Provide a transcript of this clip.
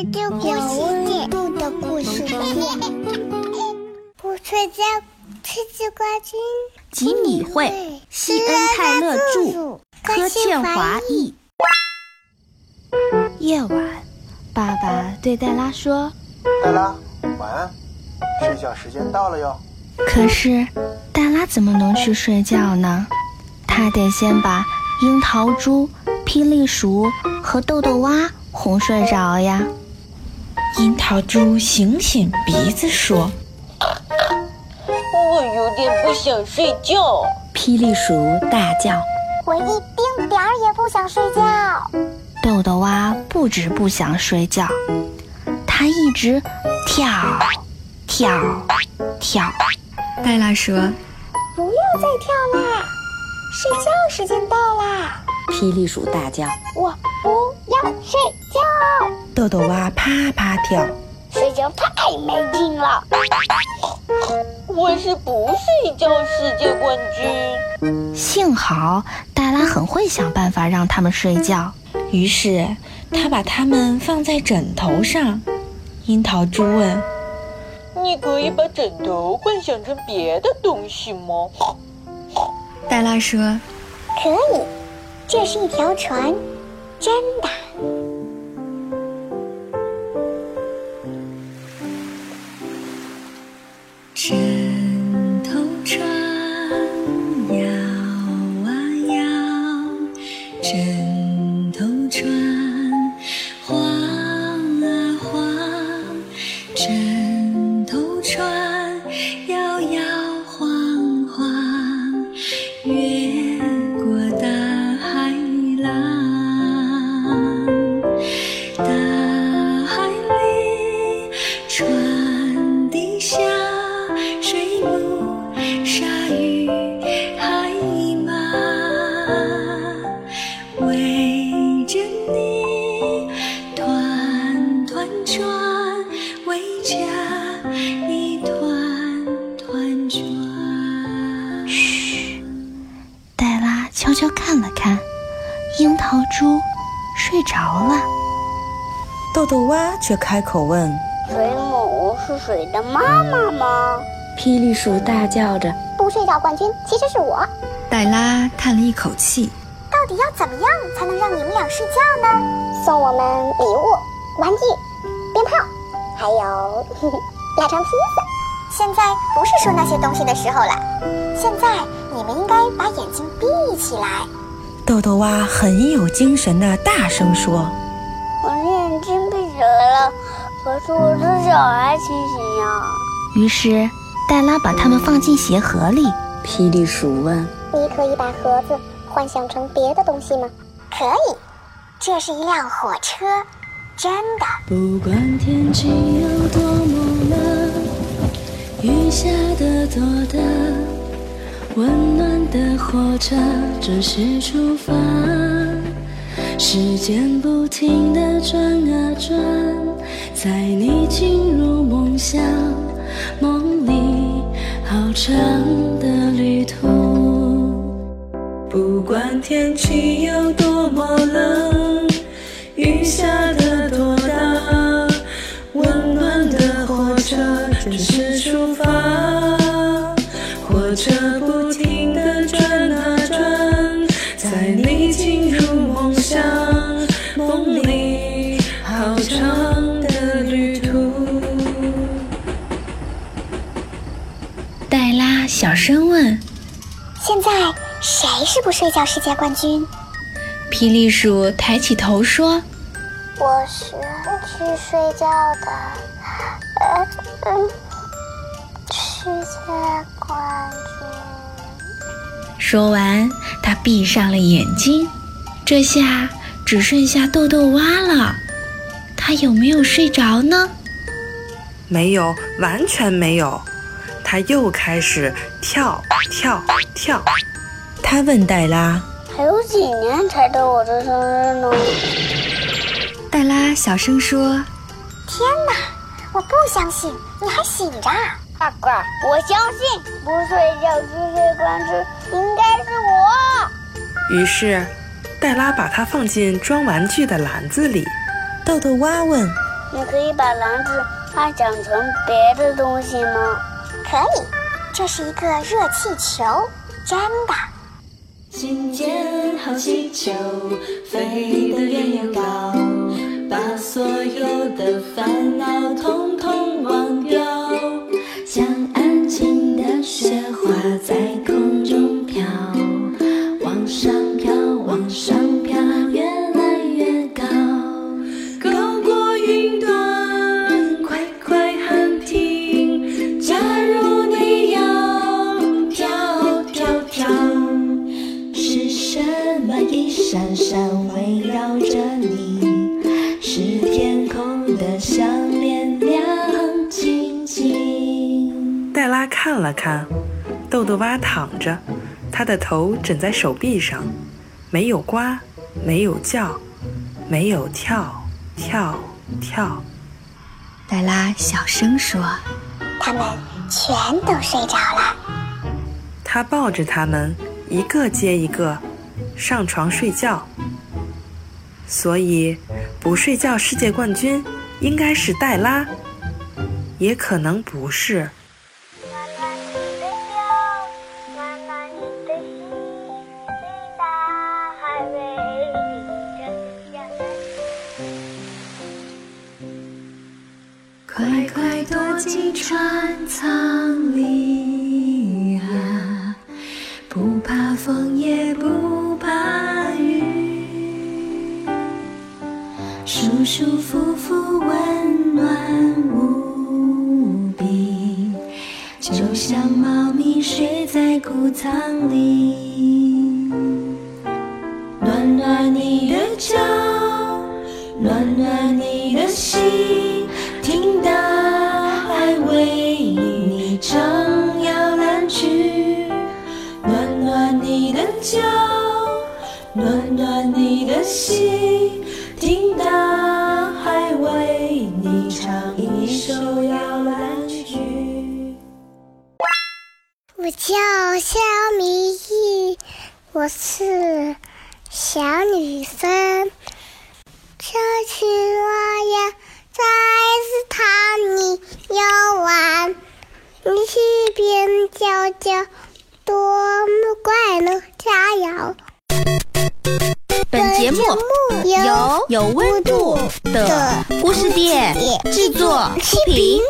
的故事度的故事不睡觉，吃鸡冠军。吉米会，西恩泰勒著，柯倩华译。夜晚，爸爸对黛拉说：“黛拉，晚安，睡觉。时间到了哟。”可是，黛拉怎么能去睡觉。呢？她得先把樱桃猪、霹雳鼠和豆豆蛙哄睡着呀。樱桃猪醒醒鼻子说：“我有点不想睡觉。”霹雳鼠大叫：“我一丁点儿也不想睡觉。”豆豆蛙不止不想睡觉，它一直跳，跳，跳。黛拉说：“不要再跳啦，睡觉时间到啦！”霹雳鼠大叫：“我不要睡觉！”豆豆蛙啪啪跳，睡觉太没劲了。我是不睡觉世界冠军。幸好黛拉很会想办法让他们睡觉，于是他把他们放在枕头上。樱桃猪问。你可以把枕头幻想成别的东西吗？黛拉说：“可以，这是一条船，真春桃猪睡着了。豆豆蛙却开口问：“水母是水的妈妈吗？”霹雳鼠大叫着：“不睡觉冠军其实是我。”黛拉叹了一口气：“到底要怎么样才能让你们俩睡觉呢？送我们礼物、玩具、鞭炮，还有 腊肠披萨。现在不是说那些东西的时候了，现在你们应该把眼睛闭起来。”豆豆蛙很有精神的大声说：“我眼睛闭起来了，可是我的脚还清醒呀。”于是。黛拉把它们放进鞋盒里。霹雳鼠问：“你可以把盒子幻想成别的东西吗？”“可以，这是一辆火车，真的。”不管天气有多么冷，雨下的多大，温暖的火车准时出发，时间不停地转啊转，在你进入梦乡。梦里好长的旅途，不管天气有多么冷，雨下的多大，温暖的火车准时出发，车不停地转啊转，载你进入梦乡。梦里好长的旅途。黛拉小声问：“现在谁是不睡觉世界冠军？”霹雳鼠抬起头说：“我是去睡觉的，呃嗯，世界冠军。”说完，他闭上了眼睛。这下只剩下豆豆蛙了，他有没有睡着呢？没有，完全没有。他又开始跳跳跳。他问黛拉：“还有几年才到我的生日呢？”黛拉小声说：“天哪，我不相信你还醒着！”大哥，我相信不睡觉世界冠军应该是我。于是，黛拉把它放进装玩具的篮子里。豆豆蛙问：“你可以把篮子幻想成别的东西吗？可以，这是一个热气球，真的。新建好气球，飞得远又高，把所有的烦恼统统忘掉，闪闪围绕着你？是天空的项链亮晶晶。黛拉看了看，豆豆蛙躺着，他的头枕在手臂上，没有呱，没有叫，没有跳跳跳。黛拉小声说他们全都睡着了。他抱着他们，一个接一个，上床睡觉。所以，不睡觉世界冠军应该是黛拉，也可能不是。暖暖你的笑，暖暖你的，大海。快快躲进船舱里啊，不怕风也不舒舒服服，温暖无比，就像猫咪睡在谷仓里。暖暖你的脚，我叫肖明义，我是小女生。小青蛙呀，在池塘里游玩，你去边叫叫，多么快乐！加油！本节目由有温度的故事店制作出品。